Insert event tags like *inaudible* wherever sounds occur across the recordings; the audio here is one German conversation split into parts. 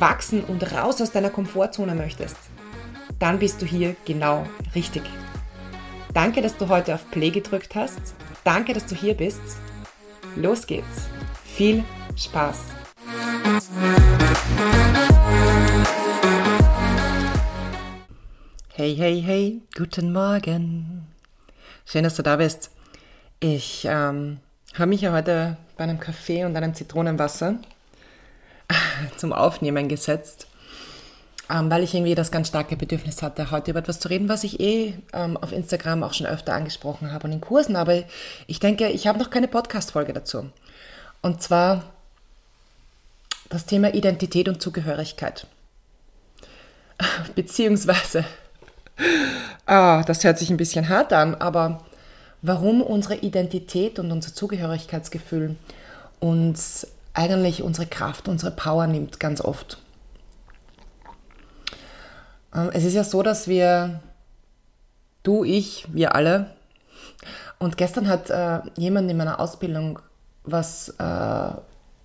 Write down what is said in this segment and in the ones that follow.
wachsen und raus aus deiner Komfortzone möchtest, dann bist du hier genau richtig. Danke, dass du heute auf Play gedrückt hast. Danke, dass du hier bist. Los geht's. Viel Spaß. Hey, hey, hey, guten Morgen. Schön, dass du da bist. Ich ähm, habe mich ja heute bei einem Kaffee und einem Zitronenwasser zum Aufnehmen gesetzt, ähm, weil ich irgendwie das ganz starke Bedürfnis hatte, heute über etwas zu reden, was ich eh ähm, auf Instagram auch schon öfter angesprochen habe und in Kursen, aber ich denke, ich habe noch keine Podcast-Folge dazu. Und zwar das Thema Identität und Zugehörigkeit. *laughs* Beziehungsweise, *laughs* ah, das hört sich ein bisschen hart an, aber warum unsere Identität und unser Zugehörigkeitsgefühl uns eigentlich unsere Kraft, unsere Power nimmt, ganz oft. Ähm, es ist ja so, dass wir, du, ich, wir alle, und gestern hat äh, jemand in meiner Ausbildung was, äh,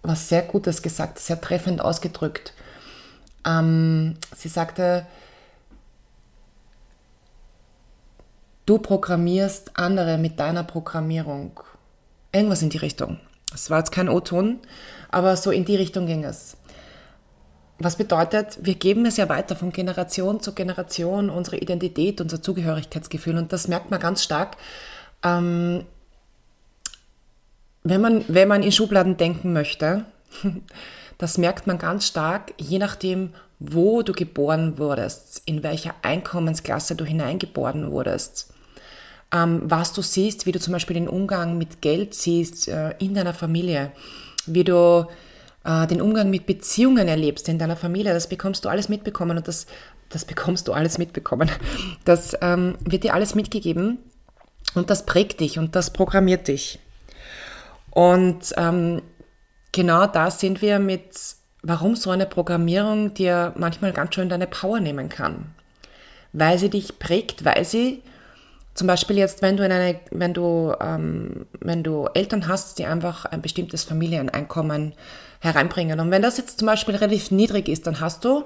was sehr Gutes gesagt, sehr treffend ausgedrückt. Ähm, sie sagte, du programmierst andere mit deiner Programmierung. Irgendwas in die Richtung. Das war jetzt kein O-Ton, aber so in die Richtung ging es. Was bedeutet, wir geben es ja weiter von Generation zu Generation, unsere Identität, unser Zugehörigkeitsgefühl. Und das merkt man ganz stark, ähm, wenn, man, wenn man in Schubladen denken möchte. *laughs* Das merkt man ganz stark, je nachdem, wo du geboren wurdest, in welcher Einkommensklasse du hineingeboren wurdest was du siehst, wie du zum Beispiel den Umgang mit Geld siehst äh, in deiner Familie, wie du äh, den Umgang mit Beziehungen erlebst in deiner Familie, das bekommst du alles mitbekommen und das, das bekommst du alles mitbekommen. Das ähm, wird dir alles mitgegeben und das prägt dich und das programmiert dich. Und ähm, genau da sind wir mit, warum so eine Programmierung dir manchmal ganz schön deine Power nehmen kann. Weil sie dich prägt, weil sie zum Beispiel jetzt, wenn du in eine, wenn du, ähm, wenn du Eltern hast, die einfach ein bestimmtes Familieneinkommen hereinbringen. Und wenn das jetzt zum Beispiel relativ niedrig ist, dann hast du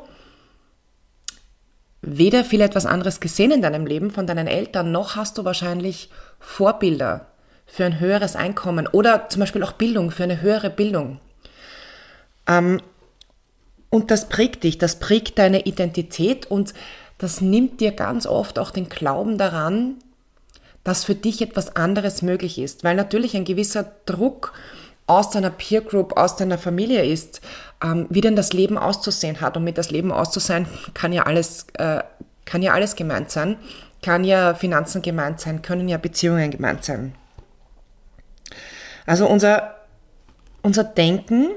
weder viel etwas anderes gesehen in deinem Leben von deinen Eltern, noch hast du wahrscheinlich Vorbilder für ein höheres Einkommen oder zum Beispiel auch Bildung, für eine höhere Bildung. Ähm, und das prägt dich, das prägt deine Identität und das nimmt dir ganz oft auch den Glauben daran, dass für dich etwas anderes möglich ist, weil natürlich ein gewisser Druck aus deiner Peer Group, aus deiner Familie ist, ähm, wie denn das Leben auszusehen hat. Und mit das Leben auszusehen kann ja alles, äh, kann ja alles gemeint sein, kann ja Finanzen gemeint sein, können ja Beziehungen gemeint sein. Also unser, unser Denken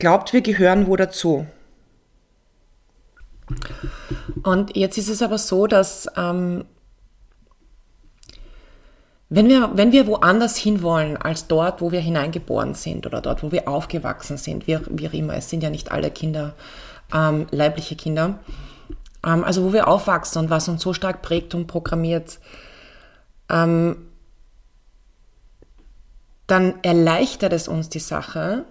glaubt, wir gehören wo dazu. Und jetzt ist es aber so, dass ähm, wenn wir, wenn wir woanders hinwollen als dort, wo wir hineingeboren sind oder dort, wo wir aufgewachsen sind, wie, wie auch immer, es sind ja nicht alle Kinder ähm, leibliche Kinder, ähm, also wo wir aufwachsen und was uns so stark prägt und programmiert, ähm, dann erleichtert es uns die Sache,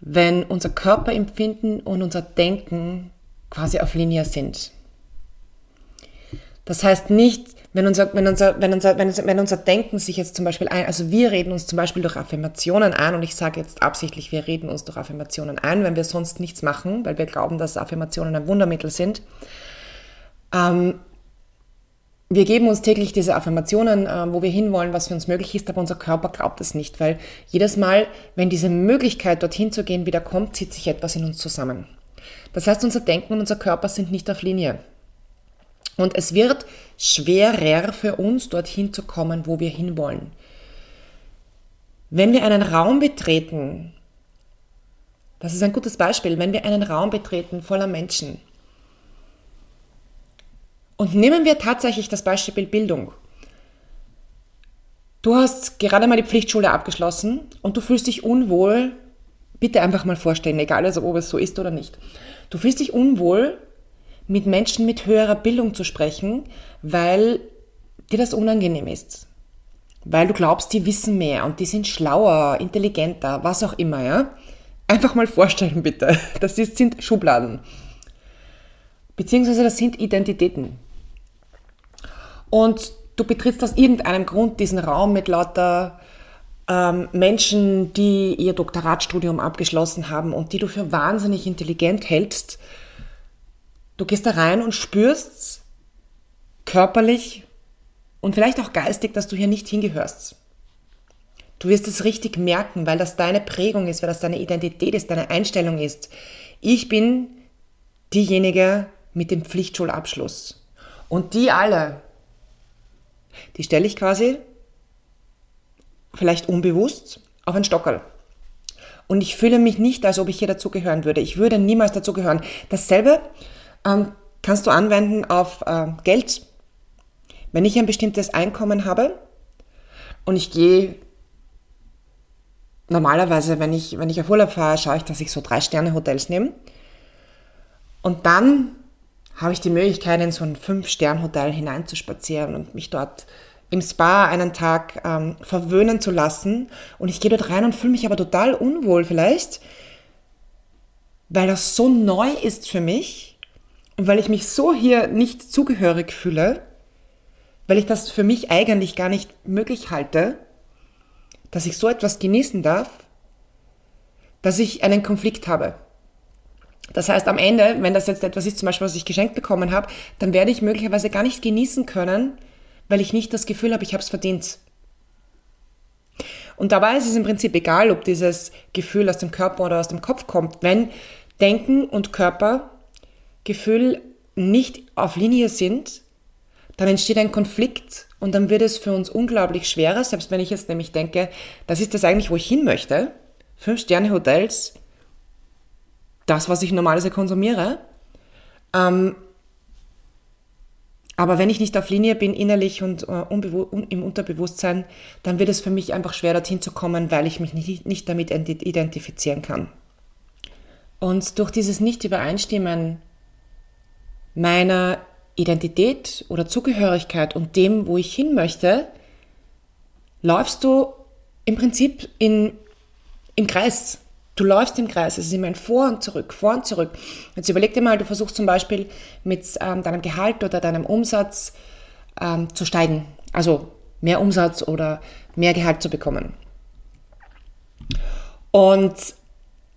wenn unser Körperempfinden und unser Denken quasi auf Linie sind. Das heißt nicht, wenn unser, wenn unser, wenn unser, wenn unser, wenn unser Denken sich jetzt zum Beispiel ein, also wir reden uns zum Beispiel durch Affirmationen ein und ich sage jetzt absichtlich, wir reden uns durch Affirmationen ein, wenn wir sonst nichts machen, weil wir glauben, dass Affirmationen ein Wundermittel sind. Ähm, wir geben uns täglich diese Affirmationen, äh, wo wir hinwollen, was für uns möglich ist, aber unser Körper glaubt es nicht, weil jedes Mal, wenn diese Möglichkeit, dorthin zu gehen, wieder kommt, zieht sich etwas in uns zusammen. Das heißt, unser Denken und unser Körper sind nicht auf Linie. Und es wird schwerer für uns, dorthin zu kommen, wo wir hinwollen. Wenn wir einen Raum betreten, Das ist ein gutes Beispiel, wenn wir einen Raum betreten voller Menschen. Und nehmen wir tatsächlich das Beispiel Bildung. Du hast gerade mal die Pflichtschule abgeschlossen und du fühlst dich unwohl. Bitte einfach mal vorstellen, egal also ob es so ist oder nicht. Du fühlst dich unwohl, mit Menschen mit höherer Bildung zu sprechen, weil dir das unangenehm ist. Weil du glaubst, die wissen mehr und die sind schlauer, intelligenter, was auch immer, ja? Einfach mal vorstellen, bitte. Das sind Schubladen. Beziehungsweise das sind Identitäten. Und du betrittst aus irgendeinem Grund diesen Raum mit lauter ähm, Menschen, die ihr Doktoratstudium abgeschlossen haben und die du für wahnsinnig intelligent hältst. Du gehst da rein und spürst körperlich und vielleicht auch geistig, dass du hier nicht hingehörst. Du wirst es richtig merken, weil das deine Prägung ist, weil das deine Identität ist, deine Einstellung ist. Ich bin diejenige mit dem Pflichtschulabschluss. Und die alle, die stelle ich quasi vielleicht unbewusst auf ein Stockerl. Und ich fühle mich nicht, als ob ich hier dazugehören würde. Ich würde niemals dazugehören. Dasselbe ähm, kannst du anwenden auf äh, Geld. Wenn ich ein bestimmtes Einkommen habe und ich gehe normalerweise, wenn ich, wenn ich auf Urlaub fahre, schaue ich, dass ich so drei Sterne Hotels nehme. Und dann habe ich die Möglichkeit, in so ein Fünf-Stern-Hotel hineinzuspazieren und mich dort im Spa einen Tag ähm, verwöhnen zu lassen. Und ich gehe dort rein und fühle mich aber total unwohl vielleicht, weil das so neu ist für mich weil ich mich so hier nicht zugehörig fühle, weil ich das für mich eigentlich gar nicht möglich halte, dass ich so etwas genießen darf, dass ich einen Konflikt habe. Das heißt, am Ende, wenn das jetzt etwas ist, zum Beispiel, was ich geschenkt bekommen habe, dann werde ich möglicherweise gar nicht genießen können, weil ich nicht das Gefühl habe, ich habe es verdient. Und dabei ist es im Prinzip egal, ob dieses Gefühl aus dem Körper oder aus dem Kopf kommt. Wenn Denken und Körper, Gefühl nicht auf Linie sind, dann entsteht ein Konflikt und dann wird es für uns unglaublich schwerer, selbst wenn ich jetzt nämlich denke, das ist das eigentlich, wo ich hin möchte. Fünf-Sterne-Hotels, das, was ich normalerweise konsumiere. Ähm, aber wenn ich nicht auf Linie bin, innerlich und äh, im Unterbewusstsein, dann wird es für mich einfach schwer, dorthin zu kommen, weil ich mich nicht, nicht damit identifizieren kann. Und durch dieses Nicht-Übereinstimmen meiner Identität oder Zugehörigkeit und dem, wo ich hin möchte, läufst du im Prinzip in, im Kreis. Du läufst im Kreis, es ist immer ein Vor und zurück, vor und zurück. Jetzt überleg dir mal, du versuchst zum Beispiel mit ähm, deinem Gehalt oder deinem Umsatz ähm, zu steigen, also mehr Umsatz oder mehr Gehalt zu bekommen. Und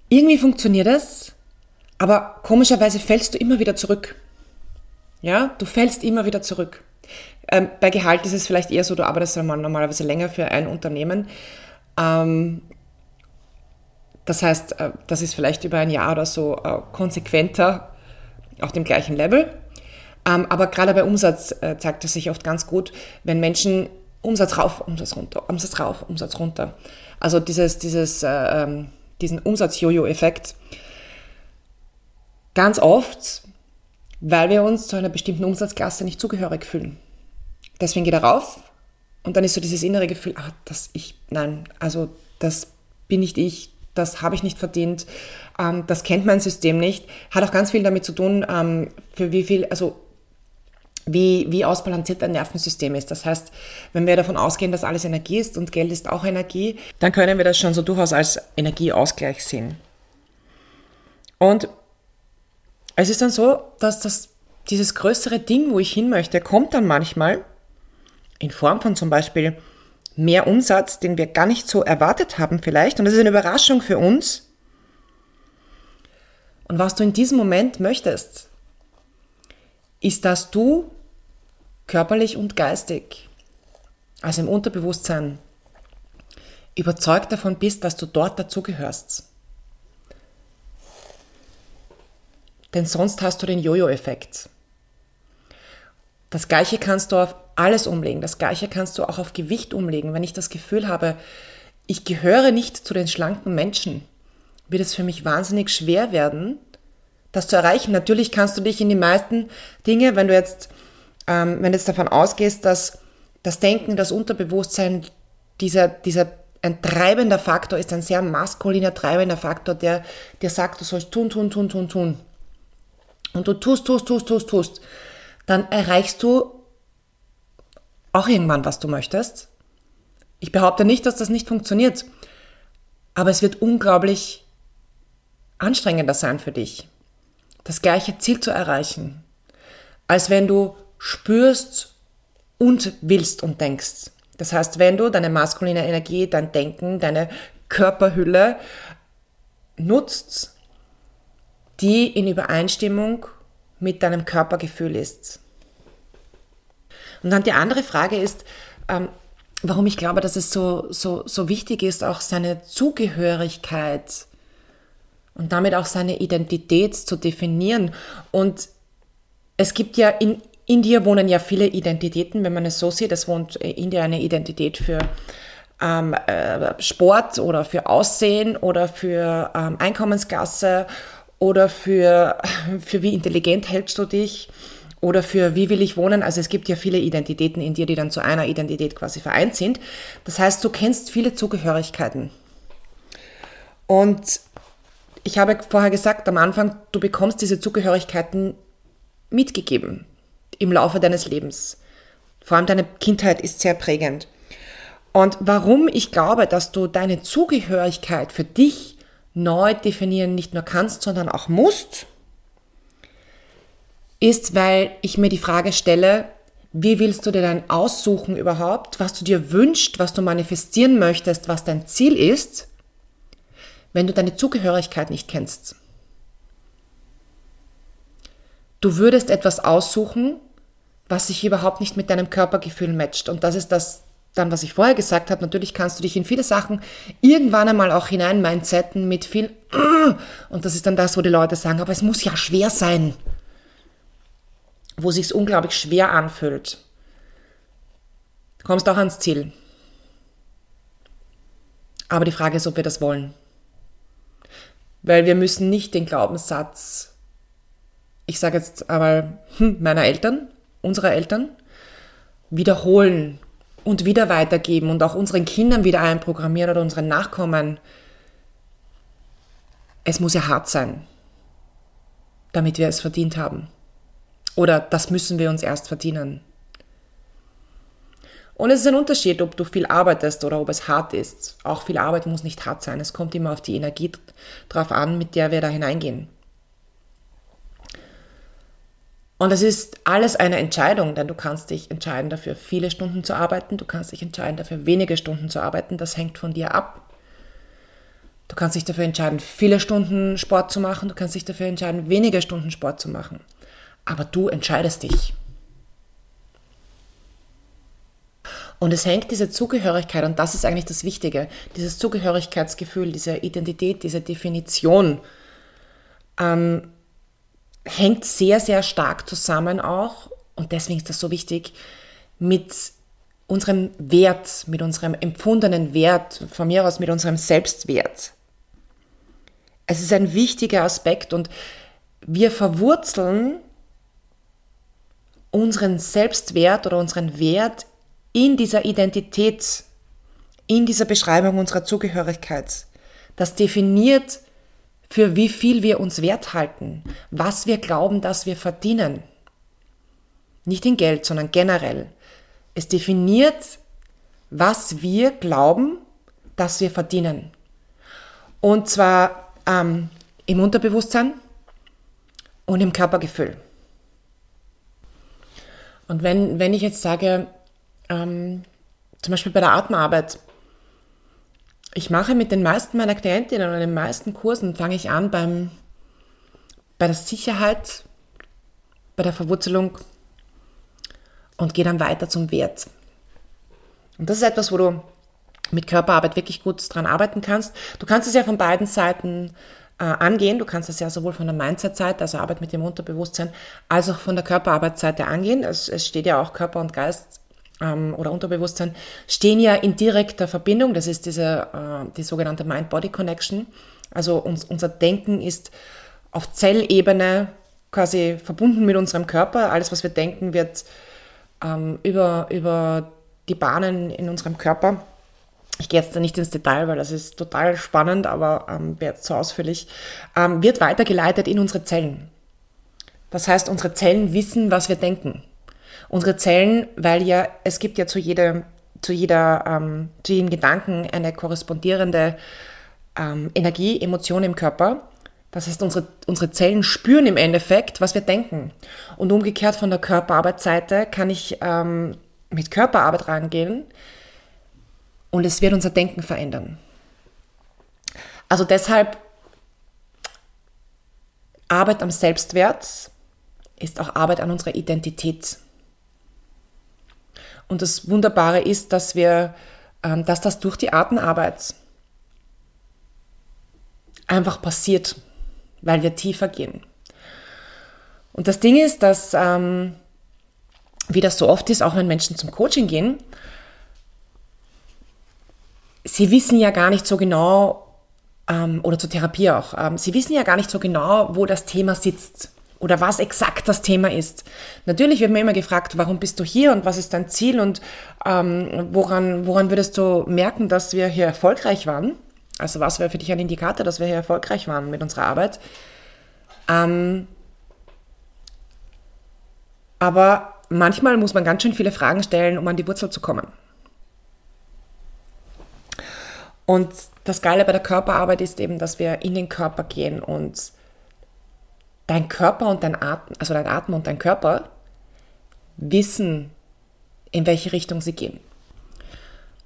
irgendwie funktioniert es, aber komischerweise fällst du immer wieder zurück. Ja, du fällst immer wieder zurück. Ähm, bei Gehalt ist es vielleicht eher so, du arbeitest normalerweise länger für ein Unternehmen. Ähm, das heißt, äh, das ist vielleicht über ein Jahr oder so äh, konsequenter auf dem gleichen Level. Ähm, aber gerade bei Umsatz äh, zeigt es sich oft ganz gut, wenn Menschen Umsatz rauf, Umsatz runter, Umsatz rauf, Umsatz runter. Also dieses, dieses, ähm, diesen Umsatz-Jojo-Effekt. Ganz oft, weil wir uns zu einer bestimmten Umsatzklasse nicht zugehörig fühlen. Deswegen geht er rauf und dann ist so dieses innere Gefühl, ah, das ich, nein, also das bin nicht ich, das habe ich nicht verdient, ähm, das kennt mein System nicht. Hat auch ganz viel damit zu tun, ähm, für wie viel, also wie, wie ausbalanciert dein Nervensystem ist. Das heißt, wenn wir davon ausgehen, dass alles Energie ist und Geld ist auch Energie, dann können wir das schon so durchaus als Energieausgleich sehen. Und es ist dann so, dass das, dieses größere Ding, wo ich hin möchte, kommt dann manchmal in Form von zum Beispiel mehr Umsatz, den wir gar nicht so erwartet haben vielleicht. Und das ist eine Überraschung für uns. Und was du in diesem Moment möchtest, ist, dass du körperlich und geistig, also im Unterbewusstsein, überzeugt davon bist, dass du dort dazugehörst. Denn sonst hast du den Jojo-Effekt. Das gleiche kannst du auf alles umlegen. Das gleiche kannst du auch auf Gewicht umlegen. Wenn ich das Gefühl habe, ich gehöre nicht zu den schlanken Menschen, wird es für mich wahnsinnig schwer werden, das zu erreichen. Natürlich kannst du dich in die meisten Dinge, wenn du jetzt, ähm, wenn du jetzt davon ausgehst, dass das Denken, das Unterbewusstsein dieser, dieser ein treibender Faktor ist, ein sehr maskuliner treibender Faktor, der dir sagt, du sollst tun, tun, tun, tun, tun. Und du tust, tust, tust, tust, tust. Dann erreichst du auch irgendwann, was du möchtest. Ich behaupte nicht, dass das nicht funktioniert, aber es wird unglaublich anstrengender sein für dich, das gleiche Ziel zu erreichen, als wenn du spürst und willst und denkst. Das heißt, wenn du deine maskuline Energie, dein Denken, deine Körperhülle nutzt, die in Übereinstimmung mit deinem Körpergefühl ist. Und dann die andere Frage ist, ähm, warum ich glaube, dass es so, so, so wichtig ist, auch seine Zugehörigkeit und damit auch seine Identität zu definieren. Und es gibt ja in India wohnen ja viele Identitäten, wenn man es so sieht. Es wohnt in dir eine Identität für ähm, äh, Sport oder für Aussehen oder für ähm, Einkommensklasse oder für, für wie intelligent hältst du dich oder für wie will ich wohnen. Also es gibt ja viele Identitäten in dir, die dann zu einer Identität quasi vereint sind. Das heißt, du kennst viele Zugehörigkeiten. Und ich habe vorher gesagt am Anfang, du bekommst diese Zugehörigkeiten mitgegeben im Laufe deines Lebens. Vor allem deine Kindheit ist sehr prägend. Und warum ich glaube, dass du deine Zugehörigkeit für dich neu definieren nicht nur kannst, sondern auch musst, ist, weil ich mir die Frage stelle, wie willst du dir dann aussuchen überhaupt, was du dir wünschst, was du manifestieren möchtest, was dein Ziel ist, wenn du deine Zugehörigkeit nicht kennst? Du würdest etwas aussuchen, was sich überhaupt nicht mit deinem Körpergefühl matcht. Und das ist das dann, was ich vorher gesagt habe. Natürlich kannst du dich in viele Sachen irgendwann einmal auch hinein mindsetten mit viel. *clears throat* Und das ist dann das, wo die Leute sagen, aber es muss ja schwer sein. Wo sich unglaublich schwer anfühlt. Du kommst auch ans Ziel. Aber die Frage ist, ob wir das wollen. Weil wir müssen nicht den Glaubenssatz, ich sage jetzt aber hm, meiner Eltern, unserer Eltern wiederholen und wieder weitergeben und auch unseren Kindern wieder einprogrammieren oder unseren Nachkommen. Es muss ja hart sein, damit wir es verdient haben. Oder das müssen wir uns erst verdienen. Und es ist ein Unterschied, ob du viel arbeitest oder ob es hart ist. Auch viel Arbeit muss nicht hart sein. Es kommt immer auf die Energie drauf an, mit der wir da hineingehen. Und es ist alles eine Entscheidung, denn du kannst dich entscheiden dafür, viele Stunden zu arbeiten, du kannst dich entscheiden dafür, wenige Stunden zu arbeiten, das hängt von dir ab. Du kannst dich dafür entscheiden, viele Stunden Sport zu machen, du kannst dich dafür entscheiden, wenige Stunden Sport zu machen. Aber du entscheidest dich. Und es hängt diese Zugehörigkeit, und das ist eigentlich das Wichtige, dieses Zugehörigkeitsgefühl, diese Identität, diese Definition, ähm, hängt sehr, sehr stark zusammen auch, und deswegen ist das so wichtig, mit unserem Wert, mit unserem empfundenen Wert, von mir aus mit unserem Selbstwert. Es ist ein wichtiger Aspekt und wir verwurzeln unseren Selbstwert oder unseren Wert in dieser Identität, in dieser Beschreibung unserer Zugehörigkeit. Das definiert für wie viel wir uns wert halten, was wir glauben, dass wir verdienen. Nicht in Geld, sondern generell. Es definiert, was wir glauben, dass wir verdienen. Und zwar ähm, im Unterbewusstsein und im Körpergefühl. Und wenn, wenn ich jetzt sage, ähm, zum Beispiel bei der Atemarbeit, ich mache mit den meisten meiner Klientinnen und den meisten Kursen, fange ich an beim, bei der Sicherheit, bei der Verwurzelung und gehe dann weiter zum Wert. Und das ist etwas, wo du mit Körperarbeit wirklich gut dran arbeiten kannst. Du kannst es ja von beiden Seiten äh, angehen. Du kannst es ja sowohl von der Mindset-Seite, also Arbeit mit dem Unterbewusstsein, als auch von der Körperarbeitsseite angehen. Es, es steht ja auch Körper und Geist ähm, oder Unterbewusstsein stehen ja in direkter Verbindung. Das ist diese, äh, die sogenannte Mind-Body-Connection. Also uns, unser Denken ist auf Zellebene quasi verbunden mit unserem Körper. Alles, was wir denken, wird ähm, über, über die Bahnen in unserem Körper. Ich gehe jetzt da nicht ins Detail, weil das ist total spannend, aber ähm, wäre jetzt zu ausführlich, ähm, wird weitergeleitet in unsere Zellen. Das heißt, unsere Zellen wissen, was wir denken. Unsere Zellen, weil ja, es gibt ja zu jeder, zu jeder, ähm, zu jedem Gedanken eine korrespondierende ähm, Energie, Emotion im Körper. Das heißt, unsere, unsere Zellen spüren im Endeffekt, was wir denken. Und umgekehrt von der Körperarbeitsseite kann ich ähm, mit Körperarbeit rangehen und es wird unser Denken verändern. Also deshalb Arbeit am Selbstwert ist auch Arbeit an unserer Identität. Und das Wunderbare ist, dass wir, ähm, dass das durch die Artenarbeit einfach passiert, weil wir tiefer gehen. Und das Ding ist, dass, ähm, wie das so oft ist, auch wenn Menschen zum Coaching gehen, sie wissen ja gar nicht so genau, ähm, oder zur Therapie auch, sie wissen ja gar nicht so genau, wo das Thema sitzt oder was exakt das Thema ist. Natürlich wird mir immer gefragt, warum bist du hier und was ist dein Ziel und ähm, woran, woran würdest du merken, dass wir hier erfolgreich waren? Also was wäre für dich ein Indikator, dass wir hier erfolgreich waren mit unserer Arbeit? Ähm, aber manchmal muss man ganz schön viele Fragen stellen, um an die Wurzel zu kommen. Und das Geile bei der Körperarbeit ist eben, dass wir in den Körper gehen und dein Körper und dein Atem, also dein Atem und dein Körper wissen, in welche Richtung sie gehen.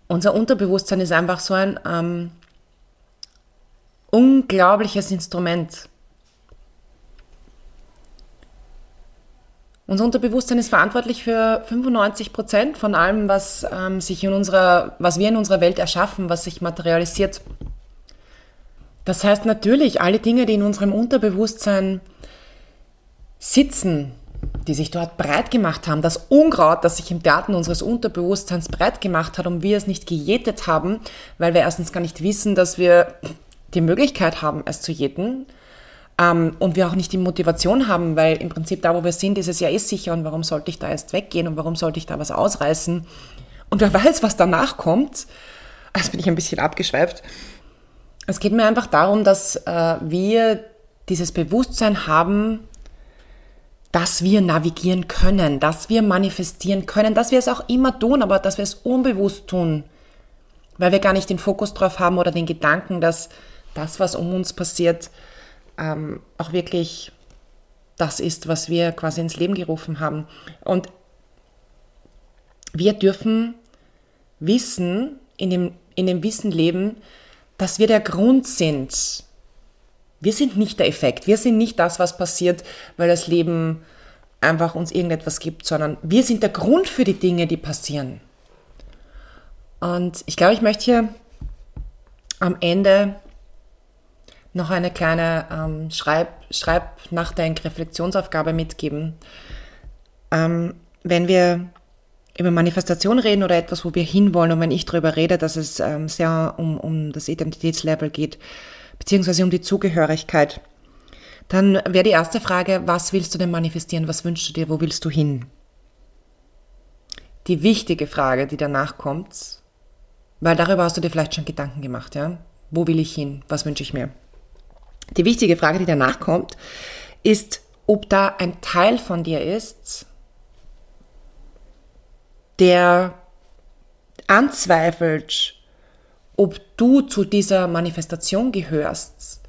Unser Unterbewusstsein ist einfach so ein ähm, unglaubliches Instrument. Unser Unterbewusstsein ist verantwortlich für 95 Prozent von allem, was ähm, sich in unserer, was wir in unserer Welt erschaffen, was sich materialisiert. Das heißt natürlich, alle Dinge, die in unserem Unterbewusstsein sitzen, die sich dort breit gemacht haben, das Unkraut, das sich im Garten unseres Unterbewusstseins breit gemacht hat und wir es nicht gejätet haben, weil wir erstens gar nicht wissen, dass wir die Möglichkeit haben, es zu jäten ähm, und wir auch nicht die Motivation haben, weil im Prinzip da, wo wir sind, ist es ja eh sicher und warum sollte ich da erst weggehen und warum sollte ich da was ausreißen und wer weiß, was danach kommt. Jetzt bin ich ein bisschen abgeschweift. Es geht mir einfach darum, dass äh, wir dieses Bewusstsein haben, dass wir navigieren können, dass wir manifestieren können, dass wir es auch immer tun, aber dass wir es unbewusst tun, weil wir gar nicht den Fokus drauf haben oder den Gedanken, dass das, was um uns passiert, ähm, auch wirklich das ist, was wir quasi ins Leben gerufen haben. Und wir dürfen wissen, in dem, in dem Wissen leben, dass wir der Grund sind, wir sind nicht der Effekt. Wir sind nicht das, was passiert, weil das Leben einfach uns irgendetwas gibt, sondern wir sind der Grund für die Dinge, die passieren. Und ich glaube, ich möchte hier am Ende noch eine kleine ähm, Schreib, Schreib Reflexionsaufgabe mitgeben. Ähm, wenn wir über Manifestation reden oder etwas, wo wir hinwollen und wenn ich darüber rede, dass es ähm, sehr um, um das Identitätslevel geht, beziehungsweise um die Zugehörigkeit, dann wäre die erste Frage, was willst du denn manifestieren? Was wünschst du dir? Wo willst du hin? Die wichtige Frage, die danach kommt, weil darüber hast du dir vielleicht schon Gedanken gemacht, ja? Wo will ich hin? Was wünsche ich mir? Die wichtige Frage, die danach kommt, ist, ob da ein Teil von dir ist, der anzweifelt, ob du zu dieser Manifestation gehörst,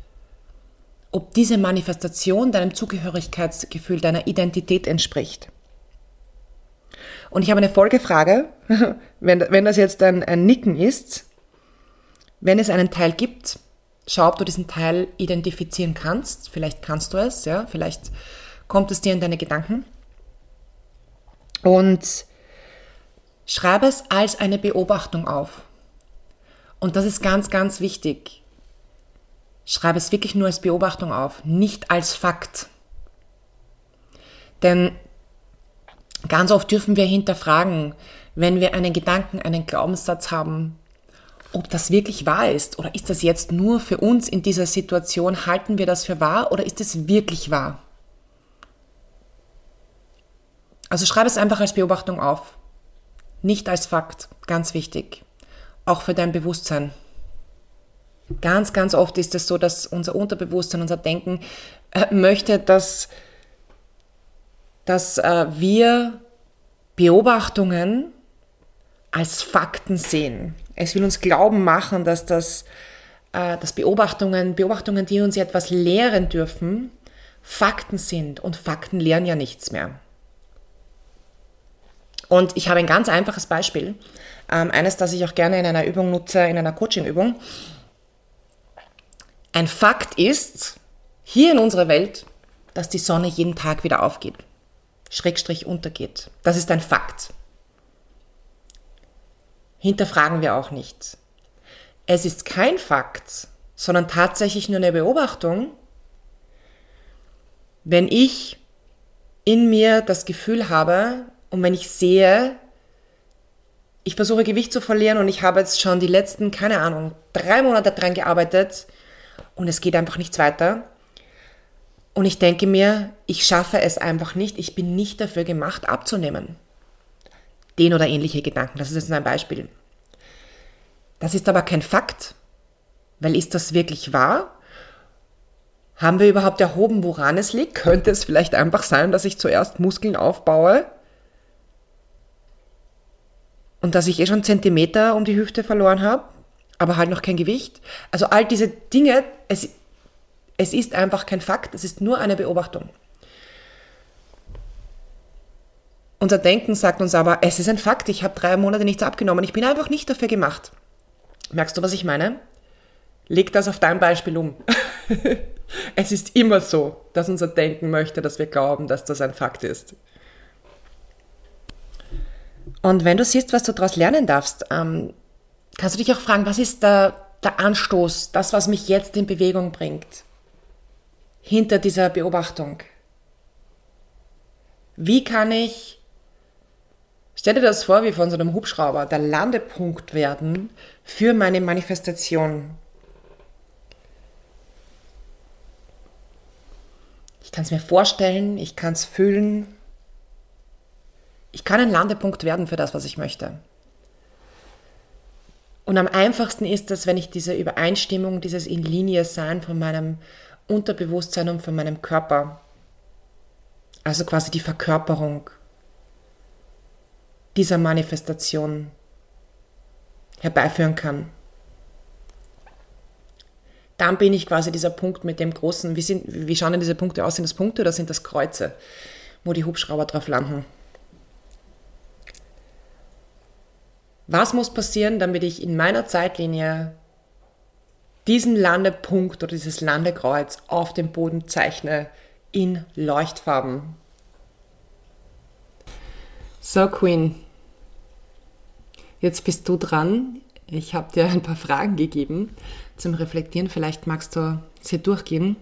ob diese Manifestation deinem Zugehörigkeitsgefühl, deiner Identität entspricht. Und ich habe eine Folgefrage, *laughs* wenn, wenn das jetzt ein, ein Nicken ist, wenn es einen Teil gibt, schau, ob du diesen Teil identifizieren kannst. Vielleicht kannst du es, ja, vielleicht kommt es dir in deine Gedanken. Und schreibe es als eine Beobachtung auf. Und das ist ganz, ganz wichtig. Schreibe es wirklich nur als Beobachtung auf, nicht als Fakt. Denn ganz oft dürfen wir hinterfragen, wenn wir einen Gedanken, einen Glaubenssatz haben, ob das wirklich wahr ist oder ist das jetzt nur für uns in dieser Situation, halten wir das für wahr oder ist es wirklich wahr? Also schreib es einfach als Beobachtung auf, nicht als Fakt, ganz wichtig, auch für dein Bewusstsein. Ganz, ganz oft ist es so, dass unser Unterbewusstsein, unser Denken äh, möchte, dass, dass äh, wir Beobachtungen als Fakten sehen. Es will uns glauben machen, dass das äh, dass Beobachtungen, Beobachtungen, die uns etwas lehren dürfen, Fakten sind. Und Fakten lehren ja nichts mehr. Und ich habe ein ganz einfaches Beispiel. Ähm, eines, das ich auch gerne in einer Übung nutze, in einer Coaching-Übung. Ein Fakt ist, hier in unserer Welt, dass die Sonne jeden Tag wieder aufgeht. Schrägstrich untergeht. Das ist ein Fakt. Hinterfragen wir auch nicht. Es ist kein Fakt, sondern tatsächlich nur eine Beobachtung, wenn ich in mir das Gefühl habe und wenn ich sehe, ich versuche Gewicht zu verlieren und ich habe jetzt schon die letzten, keine Ahnung, drei Monate dran gearbeitet und es geht einfach nichts weiter. Und ich denke mir, ich schaffe es einfach nicht, ich bin nicht dafür gemacht, abzunehmen. Den oder ähnliche Gedanken, das ist jetzt nur ein Beispiel. Das ist aber kein Fakt, weil ist das wirklich wahr? Haben wir überhaupt erhoben, woran es liegt? Könnte es vielleicht einfach sein, dass ich zuerst Muskeln aufbaue und dass ich eh schon Zentimeter um die Hüfte verloren habe? aber halt noch kein Gewicht. Also all diese Dinge, es, es ist einfach kein Fakt, es ist nur eine Beobachtung. Unser Denken sagt uns aber, es ist ein Fakt, ich habe drei Monate nichts abgenommen, ich bin einfach nicht dafür gemacht. Merkst du, was ich meine? Leg das auf dein Beispiel um. *laughs* es ist immer so, dass unser Denken möchte, dass wir glauben, dass das ein Fakt ist. Und wenn du siehst, was du daraus lernen darfst, ähm, kannst du dich auch fragen, was ist der, der Anstoß, das, was mich jetzt in Bewegung bringt, hinter dieser Beobachtung? Wie kann ich, stell dir das vor, wie von so einem Hubschrauber, der Landepunkt werden für meine Manifestation? Ich kann es mir vorstellen, ich kann es fühlen. Ich kann ein Landepunkt werden für das, was ich möchte. Und am einfachsten ist das, wenn ich diese Übereinstimmung, dieses in Linie sein von meinem Unterbewusstsein und von meinem Körper, also quasi die Verkörperung dieser Manifestation herbeiführen kann. Dann bin ich quasi dieser Punkt mit dem großen, wie, sind, wie schauen denn diese Punkte aus? Sind das Punkte oder sind das Kreuze, wo die Hubschrauber drauf landen? Was muss passieren, damit ich in meiner Zeitlinie diesen Landepunkt oder dieses Landekreuz auf dem Boden zeichne in Leuchtfarben? So, Queen, jetzt bist du dran. Ich habe dir ein paar Fragen gegeben zum Reflektieren. Vielleicht magst du sie durchgehen.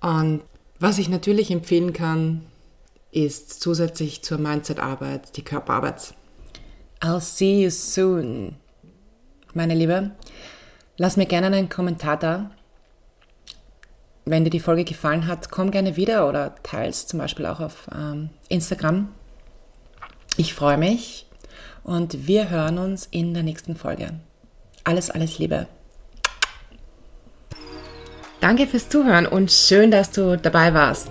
Und was ich natürlich empfehlen kann, ist zusätzlich zur Mindset-Arbeit die Körperarbeit. I'll see you soon. Meine Liebe, lass mir gerne einen Kommentar da. Wenn dir die Folge gefallen hat, komm gerne wieder oder teils zum Beispiel auch auf ähm, Instagram. Ich freue mich und wir hören uns in der nächsten Folge. Alles, alles Liebe. Danke fürs Zuhören und schön, dass du dabei warst.